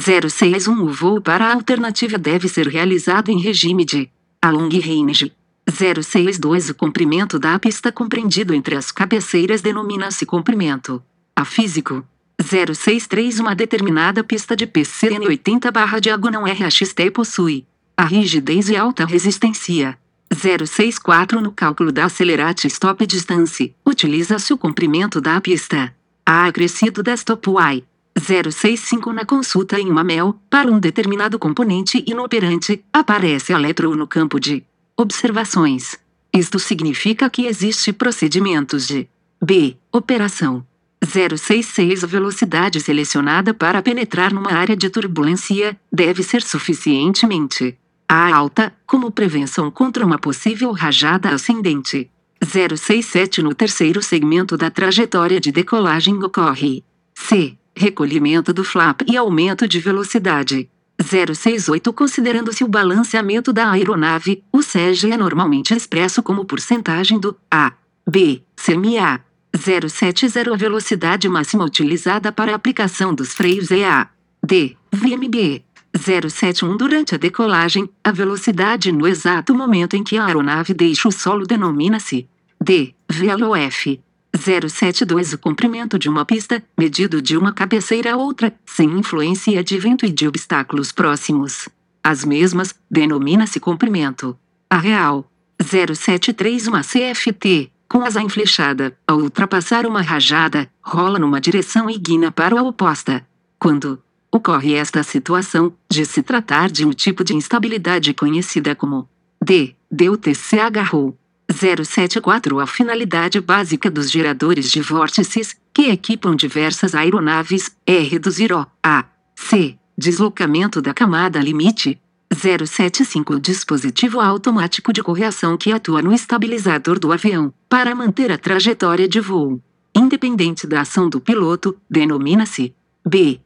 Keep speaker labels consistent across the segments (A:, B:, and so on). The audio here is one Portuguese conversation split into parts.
A: 061 O voo para a alternativa deve ser realizado em regime de a long range. 062 O comprimento da pista compreendido entre as cabeceiras denomina-se comprimento. A físico. 063 Uma determinada pista de PCN 80 barra diagonal RHT possui a rigidez e alta resistência. 064 No cálculo da acelerate stop distance, utiliza-se o comprimento da pista. A acrescido da stop y. 065 Na consulta em uma MEL, para um determinado componente inoperante, aparece U no campo de observações. Isto significa que existe procedimentos de B. Operação 066 A velocidade selecionada para penetrar numa área de turbulência deve ser suficientemente alta, como prevenção contra uma possível rajada ascendente. 067 No terceiro segmento da trajetória de decolagem ocorre C. Recolhimento do flap e aumento de velocidade. 068 Considerando-se o balanceamento da aeronave, o SEG é normalmente expresso como porcentagem do A, B, CMA. 070 A velocidade máxima utilizada para a aplicação dos freios é a D, VMB. 071 Durante a decolagem, a velocidade no exato momento em que a aeronave deixa o solo denomina-se D, VLOF. 072 O comprimento de uma pista, medido de uma cabeceira a outra, sem influência de vento e de obstáculos próximos. As mesmas, denomina-se comprimento. A real. 073 Uma CFT, com asa enflechada, ao ultrapassar uma rajada, rola numa direção e guina para a oposta. Quando ocorre esta situação, de se tratar de um tipo de instabilidade conhecida como D, DUTCH. 074 A finalidade básica dos geradores de vórtices, que equipam diversas aeronaves, é reduzir o A. C. Deslocamento da camada limite. 075 Dispositivo automático de correção que atua no estabilizador do avião, para manter a trajetória de voo. Independente da ação do piloto, denomina-se B.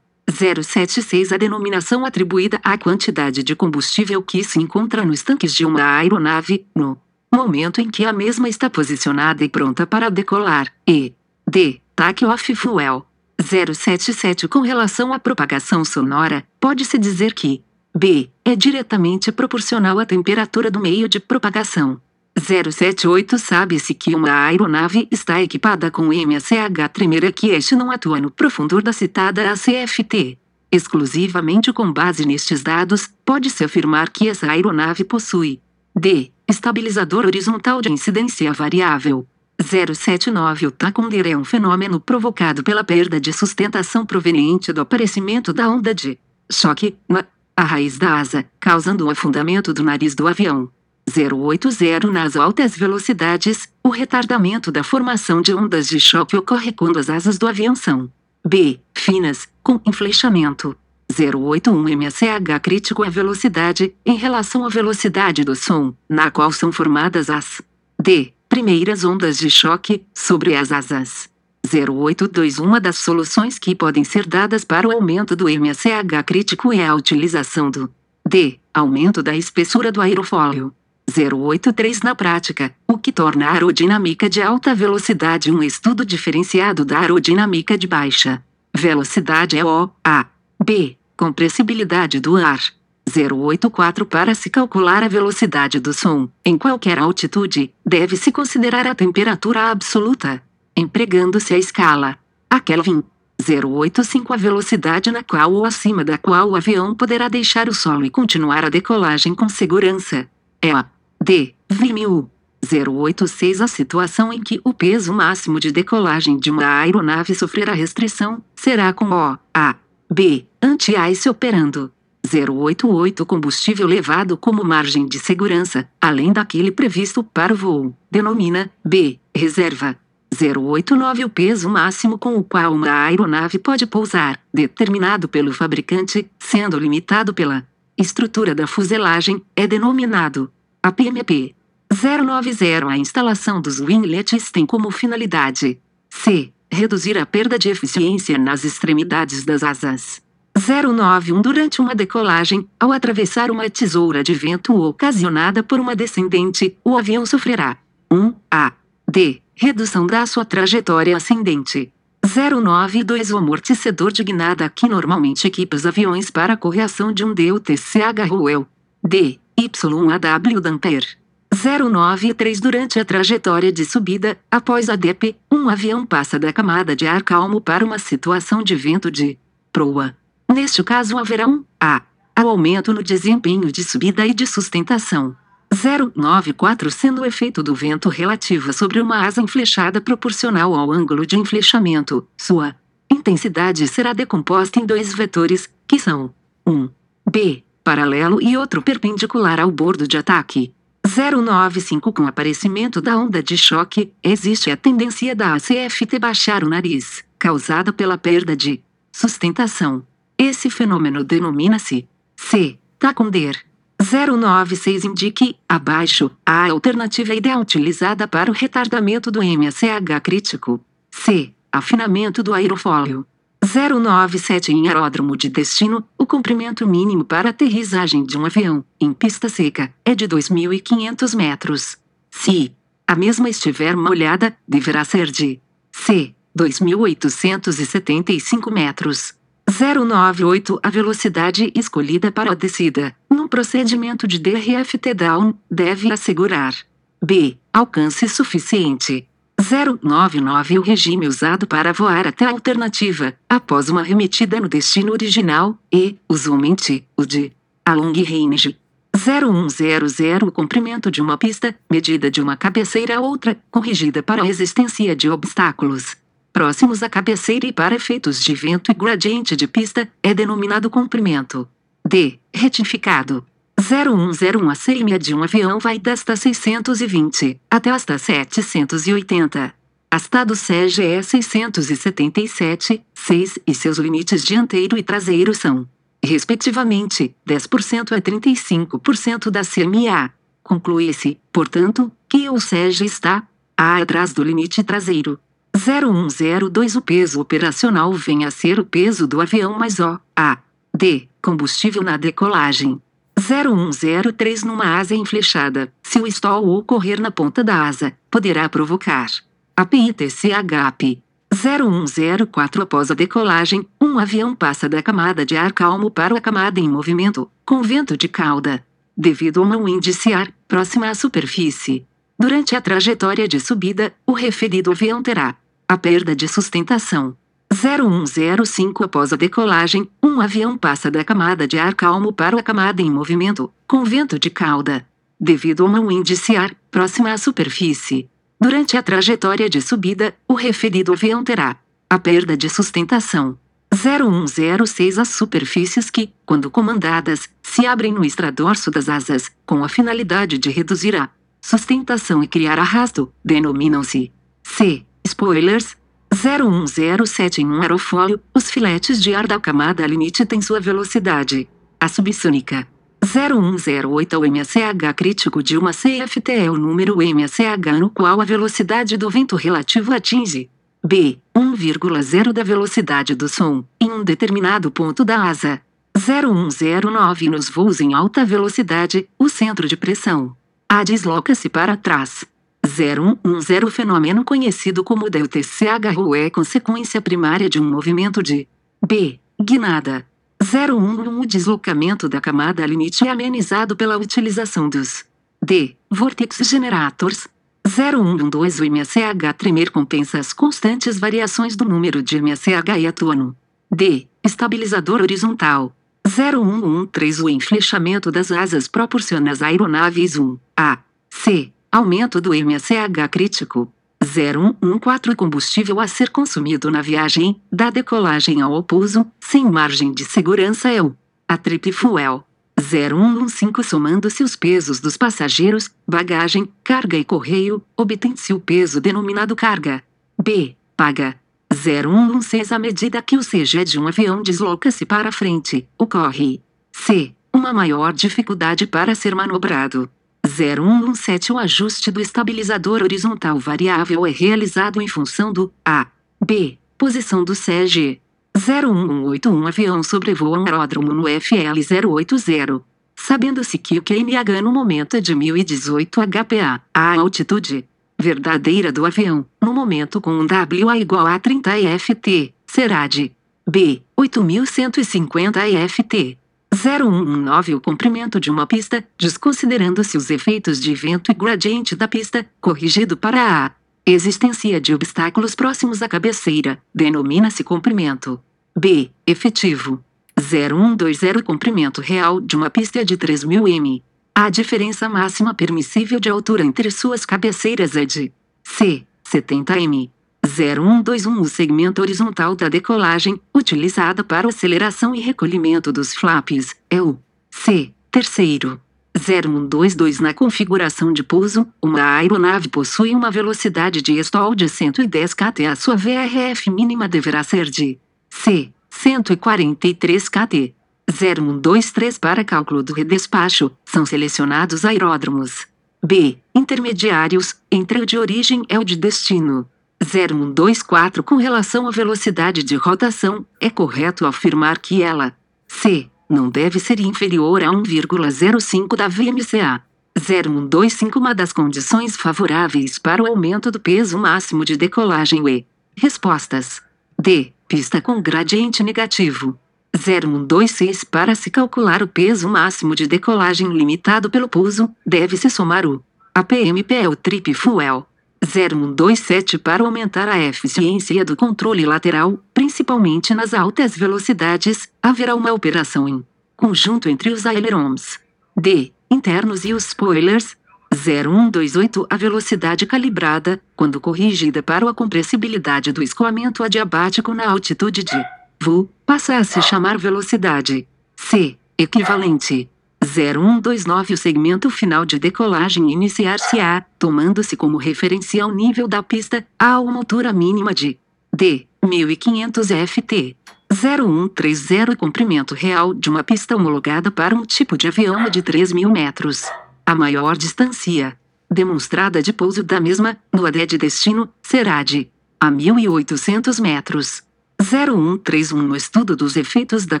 A: MSH Trim. 076 A denominação atribuída à quantidade de combustível que se encontra nos tanques de uma aeronave, no momento em que a mesma está posicionada e pronta para decolar, e D. Take off fuel. 077 Com relação à propagação sonora, pode-se dizer que B é diretamente proporcional à temperatura do meio de propagação. 078 Sabe-se que uma aeronave está equipada com MSH Tremera que este não atua no profundor da citada ACFT. Exclusivamente com base nestes dados, pode-se afirmar que essa aeronave possui D. Estabilizador horizontal de incidência variável. 079 O taconder é um fenômeno provocado pela perda de sustentação proveniente do aparecimento da onda de choque na a raiz da asa, causando o afundamento do nariz do avião. 080 Nas altas velocidades, o retardamento da formação de ondas de choque ocorre quando as asas do avião são B. Finas, com inflechamento. 081 MSH crítico é velocidade, em relação à velocidade do som, na qual são formadas as D. Primeiras ondas de choque, sobre as asas. 082 Uma das soluções que podem ser dadas para o aumento do MSH crítico é a utilização do D. Aumento da espessura do aerofólio. 083 Na prática, o que torna a aerodinâmica de alta velocidade um estudo diferenciado da aerodinâmica de baixa velocidade é o A. B. Compressibilidade do ar. 084 Para se calcular a velocidade do som, em qualquer altitude, deve-se considerar a temperatura absoluta, empregando-se a escala a Kelvin. 085 A velocidade na qual ou acima da qual o avião poderá deixar o solo e continuar a decolagem com segurança. É a D. V1000. 086 A situação em que o peso máximo de decolagem de uma aeronave sofrerá restrição será com o A. B. Anti-ice operando. 088 Combustível levado como margem de segurança, além daquele previsto para o voo, denomina B. Reserva. 089 O peso máximo com o qual uma aeronave pode pousar, determinado pelo fabricante, sendo limitado pela estrutura da fuselagem, é denominado APMP. 090 A instalação dos winglets tem como finalidade C. Reduzir a perda de eficiência nas extremidades das asas. 091 Durante uma decolagem, ao atravessar uma tesoura de vento ocasionada por uma descendente, o avião sofrerá 1. A. D. Redução da sua trajetória ascendente. 092 O amortecedor de guinada que normalmente equipa os aviões para a correção de um DUTCH Ruel. D. YAW Damper. 093 Durante a trajetória de subida, após a DP, um avião passa da camada de ar calmo para uma situação de vento de proa. Neste caso haverá um A. Ao aumento no desempenho de subida e de sustentação. 094 sendo o efeito do vento relativa sobre uma asa enflechada proporcional ao ângulo de enflechamento, sua intensidade será decomposta em dois vetores, que são 1. B, paralelo e outro perpendicular ao bordo de ataque. 095 Com aparecimento da onda de choque, existe a tendência da ACFT baixar o nariz, causada pela perda de sustentação. Esse fenômeno denomina-se C. Taconder. 096 indique, abaixo, a alternativa ideal utilizada para o retardamento do MSH crítico. C. Afinamento do aerofólio. 097 Em aeródromo de destino, o comprimento mínimo para aterrissagem de um avião, em pista seca, é de 2.500 metros. Se a mesma estiver molhada, deverá ser de C. 2.875 metros. 098 A velocidade escolhida para a descida, num procedimento de DRFT down, deve assegurar b. Alcance suficiente. 099 O regime usado para voar até a alternativa, após uma remetida no destino original, e, usualmente, o de a long range. 0100 O comprimento de uma pista, medida de uma cabeceira a outra, corrigida para a resistência de obstáculos próximos à cabeceira e para efeitos de vento e gradiente de pista, é denominado comprimento. D. Retificado. 0101 A CM de um avião vai desta 620 até esta 780. Asta do SEG é 677, 6 e seus limites dianteiro e traseiro são, respectivamente, 10% a 35% da CMA. Conclui-se, portanto, que o SEG está a atrás do limite traseiro. 0102 O peso operacional vem a ser o peso do avião mais O, A, D, combustível na decolagem. 0103 Numa asa enflechada, se o stall ocorrer na ponta da asa, poderá provocar API-TCHP. 0104 Após a decolagem, um avião passa da camada de ar calmo para a camada em movimento, com vento de cauda. Devido a um índice ar, próxima à superfície. Durante a trajetória de subida, o referido avião terá a perda de sustentação. 0105 Após a decolagem, um avião passa da camada de ar calmo para a camada em movimento, com vento de cauda. Devido a um índice ar próxima à superfície. Durante a trajetória de subida, o referido avião terá a perda de sustentação. 0106 As superfícies que, quando comandadas, se abrem no extradorso das asas, com a finalidade de reduzir a sustentação e criar arrasto, denominam-se C. Spoilers. 0107 em um aerofólio, os filetes de ar da camada limite têm sua velocidade. A subsônica. 0108 O MSH crítico de uma CFT é o número MSH no qual a velocidade do vento relativo atinge B. 1,0 da velocidade do som, em um determinado ponto da asa. 0109 Nos voos em alta velocidade, o centro de pressão a desloca-se para trás. 0110 Fenômeno conhecido como DUTCHU é consequência primária de um movimento de B. Guinada. 011 O deslocamento da camada limite é amenizado pela utilização dos D. Vortex Generators. 0112 O MSH tremer compensa as constantes variações do número de MSH e atua D. Estabilizador horizontal. 0113 O enflechamento das asas proporciona às aeronaves um A. C. Aumento do MSH crítico. 0114 Combustível a ser consumido na viagem, da decolagem ao pouso, sem margem de segurança é o a trip fuel. 0115 Somando-se os pesos dos passageiros, bagagem, carga e correio, obtém-se o peso denominado carga. B. Paga. 0116 À medida que o CG de um avião desloca-se para frente, ocorre C. Uma maior dificuldade para ser manobrado. 0117 O ajuste do estabilizador horizontal variável é realizado em função do A. B. Posição do CG. 01181 Um avião sobrevoa um aeródromo no FL 080. Sabendo-se que o QNH no momento é de 1018 HPA, a altitude verdadeira do avião, no momento com um WA igual a 30 EFT, será de B. 8150 EFT. 0119 O comprimento de uma pista, desconsiderando-se os efeitos de vento e gradiente da pista, corrigido para a existência de obstáculos próximos à cabeceira, denomina-se comprimento. B. Efetivo. 0120 Comprimento real de uma pista de 3000 m. A diferença máxima permissível de altura entre suas cabeceiras é de C. 70 m. 0121 O segmento horizontal da decolagem, utilizada para aceleração e recolhimento dos flaps, é o C. Terceiro. 0122 Na configuração de pouso, uma aeronave possui uma velocidade de stall de 110 kT. A sua VRF mínima deverá ser de C. 143 kT. 0123 Para cálculo do redespacho, são selecionados aeródromos. B. Intermediários, entre o de origem e o de destino. 0124 Com relação à velocidade de rotação, é correto afirmar que ela C. Não deve ser inferior a 1,05 da VMCA. 0125 Uma das condições favoráveis para o aumento do peso máximo de decolagem E. Respostas. D. Pista com gradiente negativo. 0126 Para se calcular o peso máximo de decolagem limitado pelo pouso, deve-se somar o APMP o Trip Fuel. 0127 Para aumentar a eficiência do controle lateral, principalmente nas altas velocidades, haverá uma operação em conjunto entre os ailerons D, internos e os spoilers. 0128 A velocidade calibrada, quando corrigida para a compressibilidade do escoamento adiabático na altitude de VU, passa a se chamar velocidade C, equivalente 0129 O segmento final de decolagem iniciar-se-á, tomando-se como referencial o nível da pista, a uma altura mínima de D. 1500 ft. 0130 Comprimento real de uma pista homologada para um tipo de avião de 3.000 metros. A maior distância demonstrada de pouso da mesma, no AD de destino, será de a 1.800 metros. 0131 No estudo dos efeitos da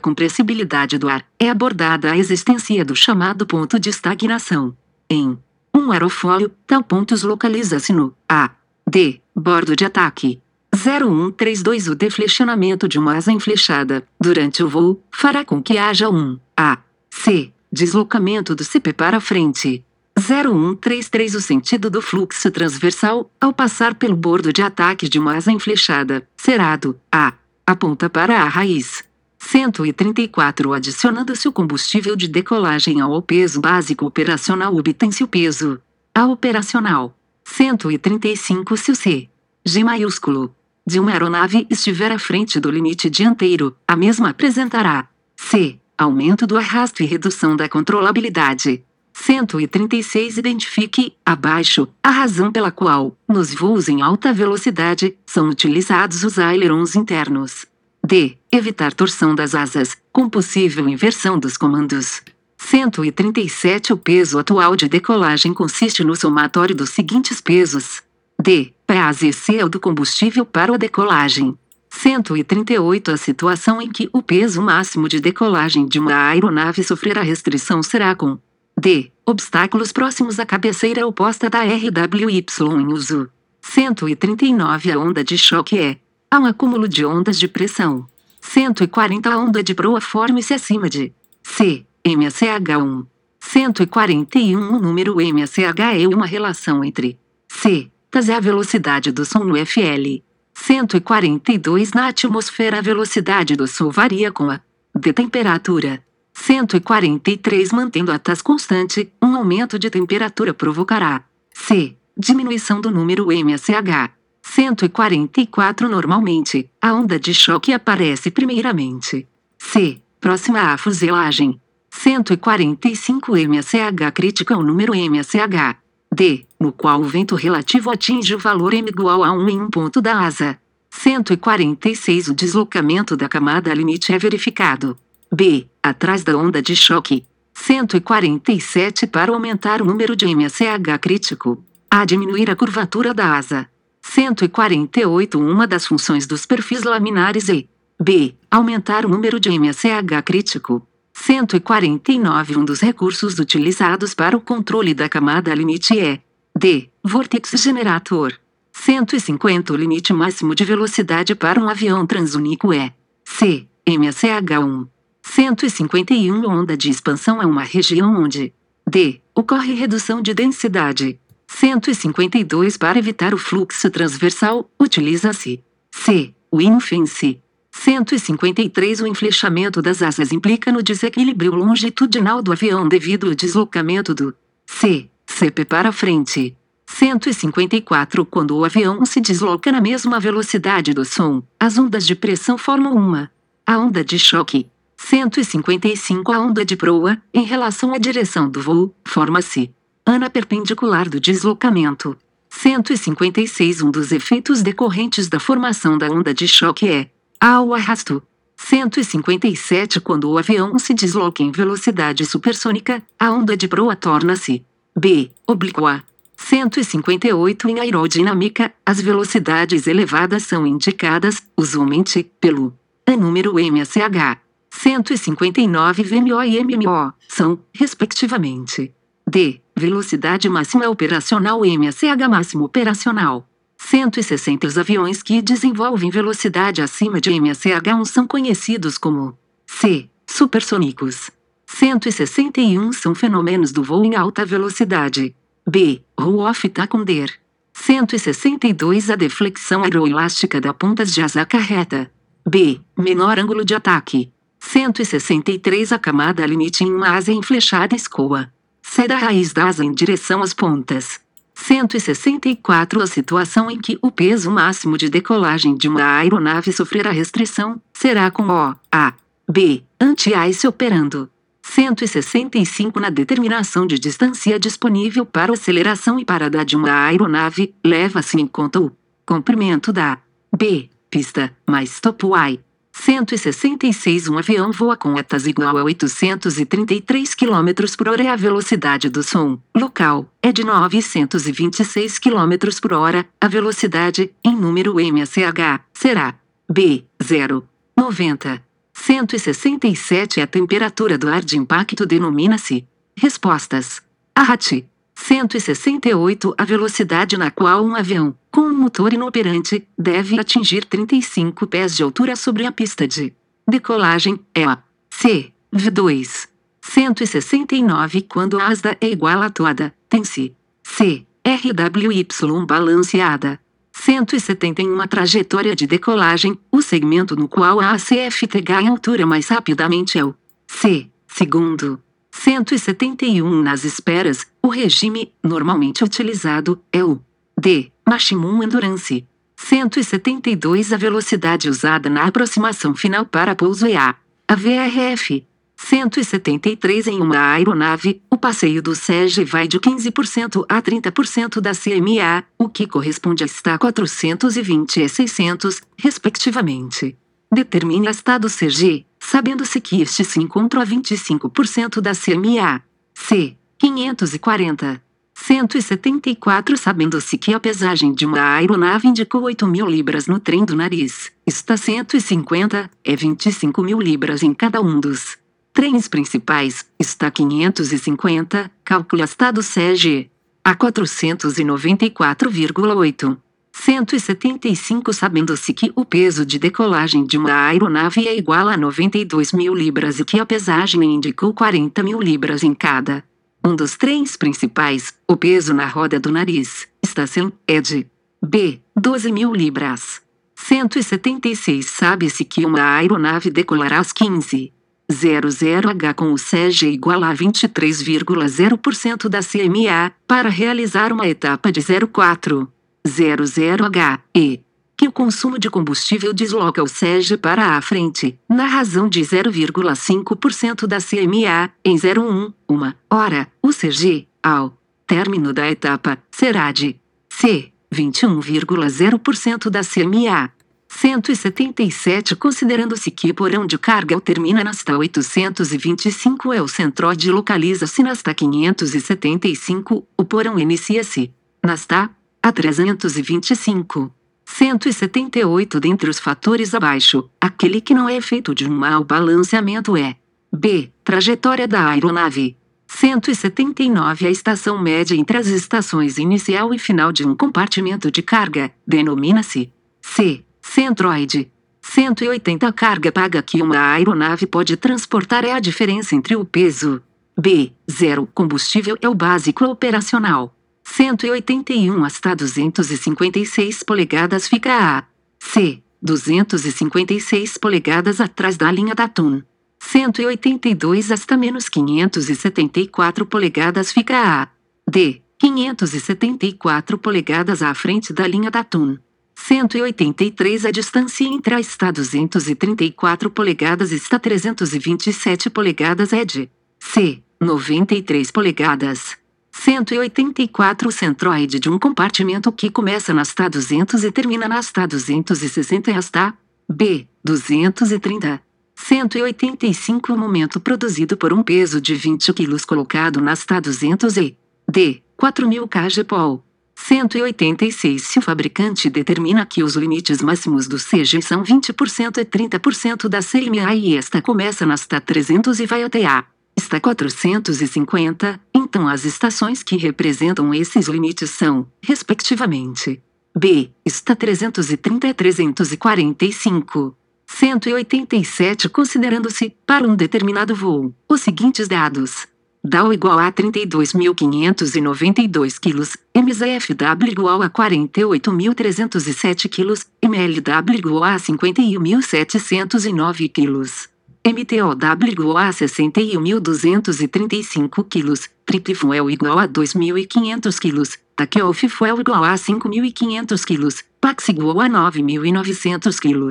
A: compressibilidade do ar, é abordada a existência do chamado ponto de estagnação. Em um aerofólio, tal ponto localiza-se no A. D. Bordo de ataque. 0132 O deflexionamento de uma asa enflechada, durante o voo, fará com que haja um A. C. Deslocamento do CP para frente. 0133 O sentido do fluxo transversal, ao passar pelo bordo de ataque de uma asa enflechada, será do A aponta para a raiz. 134 Adicionando-se o combustível de decolagem ao peso básico operacional obtém-se o peso a operacional. 135 Se o C, G maiúsculo, de uma aeronave estiver à frente do limite dianteiro, a mesma apresentará C. Aumento do arrasto e redução da controlabilidade. 136 Identifique, abaixo, a razão pela qual, nos voos em alta velocidade, são utilizados os ailerons internos. D. Evitar torção das asas, com possível inversão dos comandos. 137 O peso atual de decolagem consiste no somatório dos seguintes pesos. D. PAZC é o do combustível para a decolagem. 138 A situação em que o peso máximo de decolagem de uma aeronave sofrerá restrição será com D. Obstáculos próximos à cabeceira oposta da RWY em uso. 139 A onda de choque é. Há um acúmulo de ondas de pressão. 140 A onda de proa forma-se acima de C. MSH1. 141 O número MSH é uma relação entre C. Tas é a velocidade do som no FL. 142 Na atmosfera a velocidade do som varia com a de temperatura. 143 Mantendo a TAS constante, um aumento de temperatura provocará C. Diminuição do número MSH. 144 Normalmente, a onda de choque aparece primeiramente. C. Próxima à fuselagem. 145 MSH crítica ao número MSH. D. No qual o vento relativo atinge o valor M igual a 1 em um ponto da asa. 146 O deslocamento da camada limite é verificado. B. Atrás da onda de choque. 147 Para aumentar o número de MSH crítico. A. Diminuir a curvatura da asa. 148 Uma das funções dos perfis laminares e B. Aumentar o número de MSH crítico. 149 Um dos recursos utilizados para o controle da camada limite é D. Vortex Generator. 150 O limite máximo de velocidade para um avião transúnico é C. MSH1. 151 Onda de expansão é uma região onde D. Ocorre redução de densidade. 152 Para evitar o fluxo transversal, utiliza-se C. Wing fence. 153 O enflechamento das asas implica no desequilíbrio longitudinal do avião devido ao deslocamento do C. CP para frente. 154 Quando o avião se desloca na mesma velocidade do som, as ondas de pressão formam uma. A onda de choque. 155 A onda de proa, em relação à direção do voo, forma-se. Ana perpendicular do deslocamento. 156 Um dos efeitos decorrentes da formação da onda de choque é ao arrasto. 157 Quando o avião se desloca em velocidade supersônica, a onda de proa torna-se b. oblíqua. 158 Em aerodinâmica, as velocidades elevadas são indicadas, usualmente, pelo a número MSH. 159 VMO e MMO são, respectivamente, d. velocidade máxima operacional e MSH máximo operacional. 160 Os aviões que desenvolvem velocidade acima de MSH1 são conhecidos como C. Supersônicos. 161 são fenômenos do voo em alta velocidade. B. Ruoff Takunder. 162 A deflexão aeroelástica da pontas de asa acarreta. B. Menor ângulo de ataque. 163 A camada limite em uma asa enflechada escoa. C da raiz da asa em direção às pontas. 164 A situação em que o peso máximo de decolagem de uma aeronave sofrerá restrição será com O, A, B, anti-ice operando. 165 Na determinação de distância disponível para aceleração e parada de uma aeronave, leva-se em conta o comprimento da B pista mais topo Y. 166 Um avião voa com etas igual a 833 km por hora e a velocidade do som local é de 926 km por hora. A velocidade, em número MSH, será B 0 90 167 A temperatura do ar de impacto denomina-se respostas. ARAT. 168 A velocidade na qual um avião, com um motor inoperante, deve atingir 35 pés de altura sobre a pista de decolagem é a C. V2. 169 Quando a ASDA é igual a toda, tem-se C. RWY balanceada. 171 Uma trajetória de decolagem, o segmento no qual a ACFT ganha altura mais rapidamente é o C. Segundo. 171 Nas esperas, o regime, normalmente utilizado, é o D. Maximum Endurance. 172 A velocidade usada na aproximação final para pouso é a, a VRF. 173 Em uma aeronave, o passeio do SEG vai de 15% a 30% da CMA, o que corresponde a está 420 e 600, respectivamente. Determine a estado CG, sabendo-se que este se encontra a 25% da CMA. C. 540. 174 Sabendo-se que a pesagem de uma aeronave indicou 8 mil libras no trem do nariz, está 150, é 25 mil libras em cada um dos Trens principais, está 550, cálculo estado SEG. A 494,8. 175 Sabendo-se que o peso de decolagem de uma aeronave é igual a 92 mil libras e que a pesagem indicou 40 mil libras em cada um dos trens principais, o peso na roda do nariz, estação, é de B. 12 mil libras. 176 Sabe-se que uma aeronave decolará às 15 00H com o SEG igual a 23,0% da CMA, para realizar uma etapa de 04. 00H, e que o consumo de combustível desloca o SEG para a frente, na razão de 0,5% da CMA, em 01, uma hora, o CG, ao término da etapa, será de C, 21,0% da CMA. 177 Considerando-se que porão de carga termina na sta 825 é o centrode localiza-se na sta 575, o porão inicia-se na sta a 325. 178 Dentre os fatores abaixo, aquele que não é efeito de um mau balanceamento é B. Trajetória da aeronave. 179 A estação média entre as estações inicial e final de um compartimento de carga denomina-se C. Centroide. 180 A carga paga que uma aeronave pode transportar é a diferença entre o peso. B. 0 Combustível é o básico operacional. 181 hasta 256 polegadas fica a C. 256 polegadas atrás da linha da TUN. 182 hasta menos 574 polegadas fica a D. 574 polegadas à frente da linha da TUN. 183 A distância entre a está 234 polegadas está 327 polegadas é de C. 93 polegadas. 184 O centroide de um compartimento que começa na sta 200 e termina na sta 260 e sta B. 230. 185 O momento produzido por um peso de 20 kg colocado na sta 200 e D. 4000 kgpol. 186 Se o fabricante determina que os limites máximos do CG são 20% e 30% da CMA e esta começa na sta 300 e vai até a esta 450, então as estações que representam esses limites são, respectivamente, B, esta 330 e 345. 187 Considerando-se, para um determinado voo, os seguintes dados. DAO igual a 32.592 kg, MZFW igual a 48.307 kg, MLW igual a 51.709 kg. MTOW igual a 61.235 kg, Triple Fuel igual a 2.500 kg, Takeoff igual a 5.500 kg, Pax igual a 9.900 kg.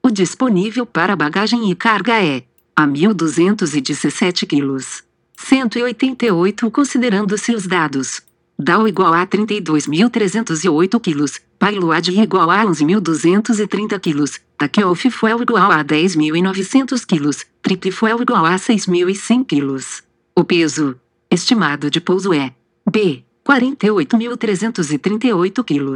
A: O disponível para bagagem e carga é a 1.217 kg. 188 Considerando-se os dados. DAO igual a 32.308 kg. Payload igual a 11.230 kg. Takeoff Fuel igual a 10.900 kg. Trip Fuel igual a 6.100 kg. O peso estimado de pouso é B. 48.338 kg.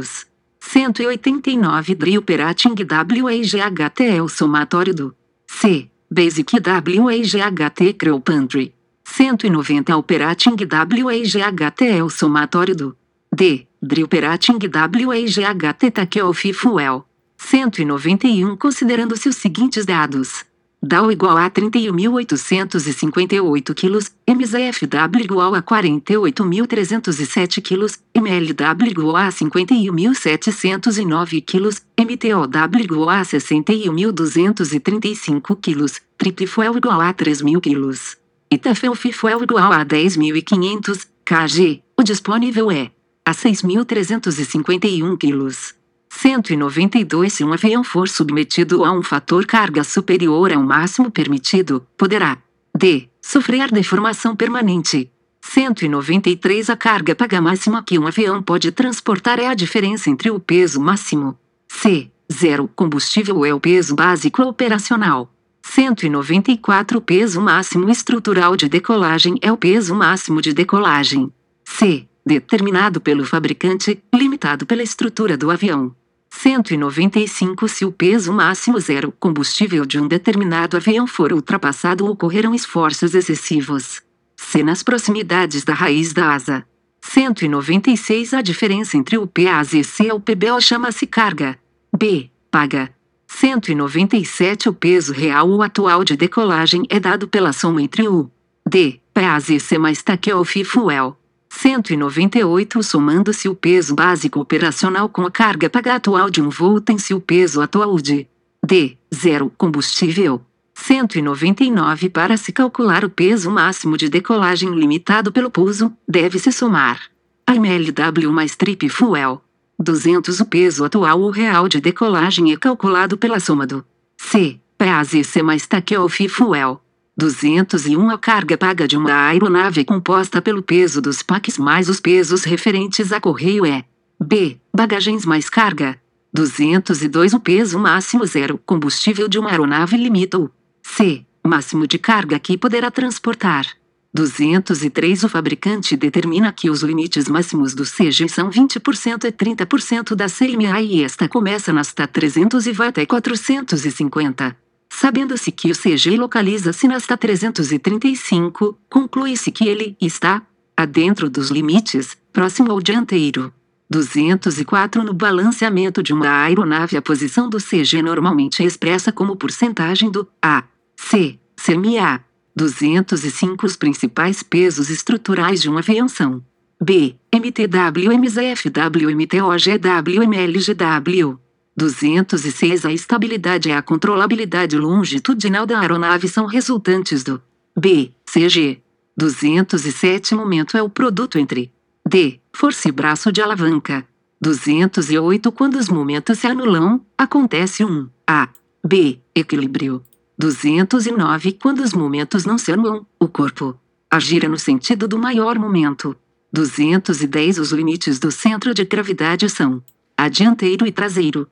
A: 189 Drill Operating WAGHT é o somatório do C. Basic WAGHT Crew Pantry. 190 Operating WAGHT é o somatório do D. Drill Operating WAGHT Takeoff Fuel. 191 Considerando-se os seguintes dados. DAO igual a 31.858 kg, MZFW igual a 48.307 kg, MLW igual a 51.709 kg, MTOW igual a 61.235 kg, Triple Fuel igual a 3.000 kg. Itafel FIFUEL igual a 10.500 kg. O disponível é a 6.351 kg. 192 Se um avião for submetido a um fator carga superior ao máximo permitido, poderá D. Sofrer deformação permanente. 193 A carga paga máxima que um avião pode transportar é a diferença entre o peso máximo. C. 0. Combustível é o peso básico operacional. 194 O peso máximo estrutural de decolagem é o peso máximo de decolagem. C. Determinado pelo fabricante, limitado pela estrutura do avião. 195 Se o peso máximo zero combustível de um determinado avião for ultrapassado ocorrerão esforços excessivos. C. Nas proximidades da raiz da asa. 196 A diferença entre o PAZ e C o PBO chama-se carga. B. Paga. 197 O peso real ou atual de decolagem é dado pela soma entre o D, PAZC mais takeoff fuel. 198 Somando-se o peso básico operacional com a carga paga atual de um voo tem-se o peso atual de D, 0 combustível. 199 Para se calcular o peso máximo de decolagem limitado pelo pouso, deve-se somar MLW mais trip fuel. 200 O peso atual ou real de decolagem é calculado pela soma do C, PAZC mais takeoff fuel. 201 A carga paga de uma aeronave composta pelo peso dos paques mais os pesos referentes a correio é B. Bagagens mais carga. 202 O peso máximo zero combustível de uma aeronave limita o C. Máximo de carga que poderá transportar. 203 O fabricante determina que os limites máximos do CG são 20% e 30% da CMA e esta começa nas TA 300 e vai até 450. Sabendo-se que o CG localiza-se na esta 335, conclui-se que ele está adentro dos limites, próximo ao dianteiro. 204 No balanceamento de uma aeronave a posição do CG normalmente é expressa como porcentagem do A, C, CMA. 205 Os principais pesos estruturais de uma aviação. B, MTW, MZFW, MTOGW, MLGW. 206 A estabilidade e a controlabilidade longitudinal da aeronave são resultantes do B, CG. 207 Momento é o produto entre D, força e braço de alavanca. 208 Quando os momentos se anulam, acontece um A, B, equilíbrio. 209 Quando os momentos não se anulam, o corpo agira no sentido do maior momento. 210 Os limites do centro de gravidade são a dianteiro e traseiro.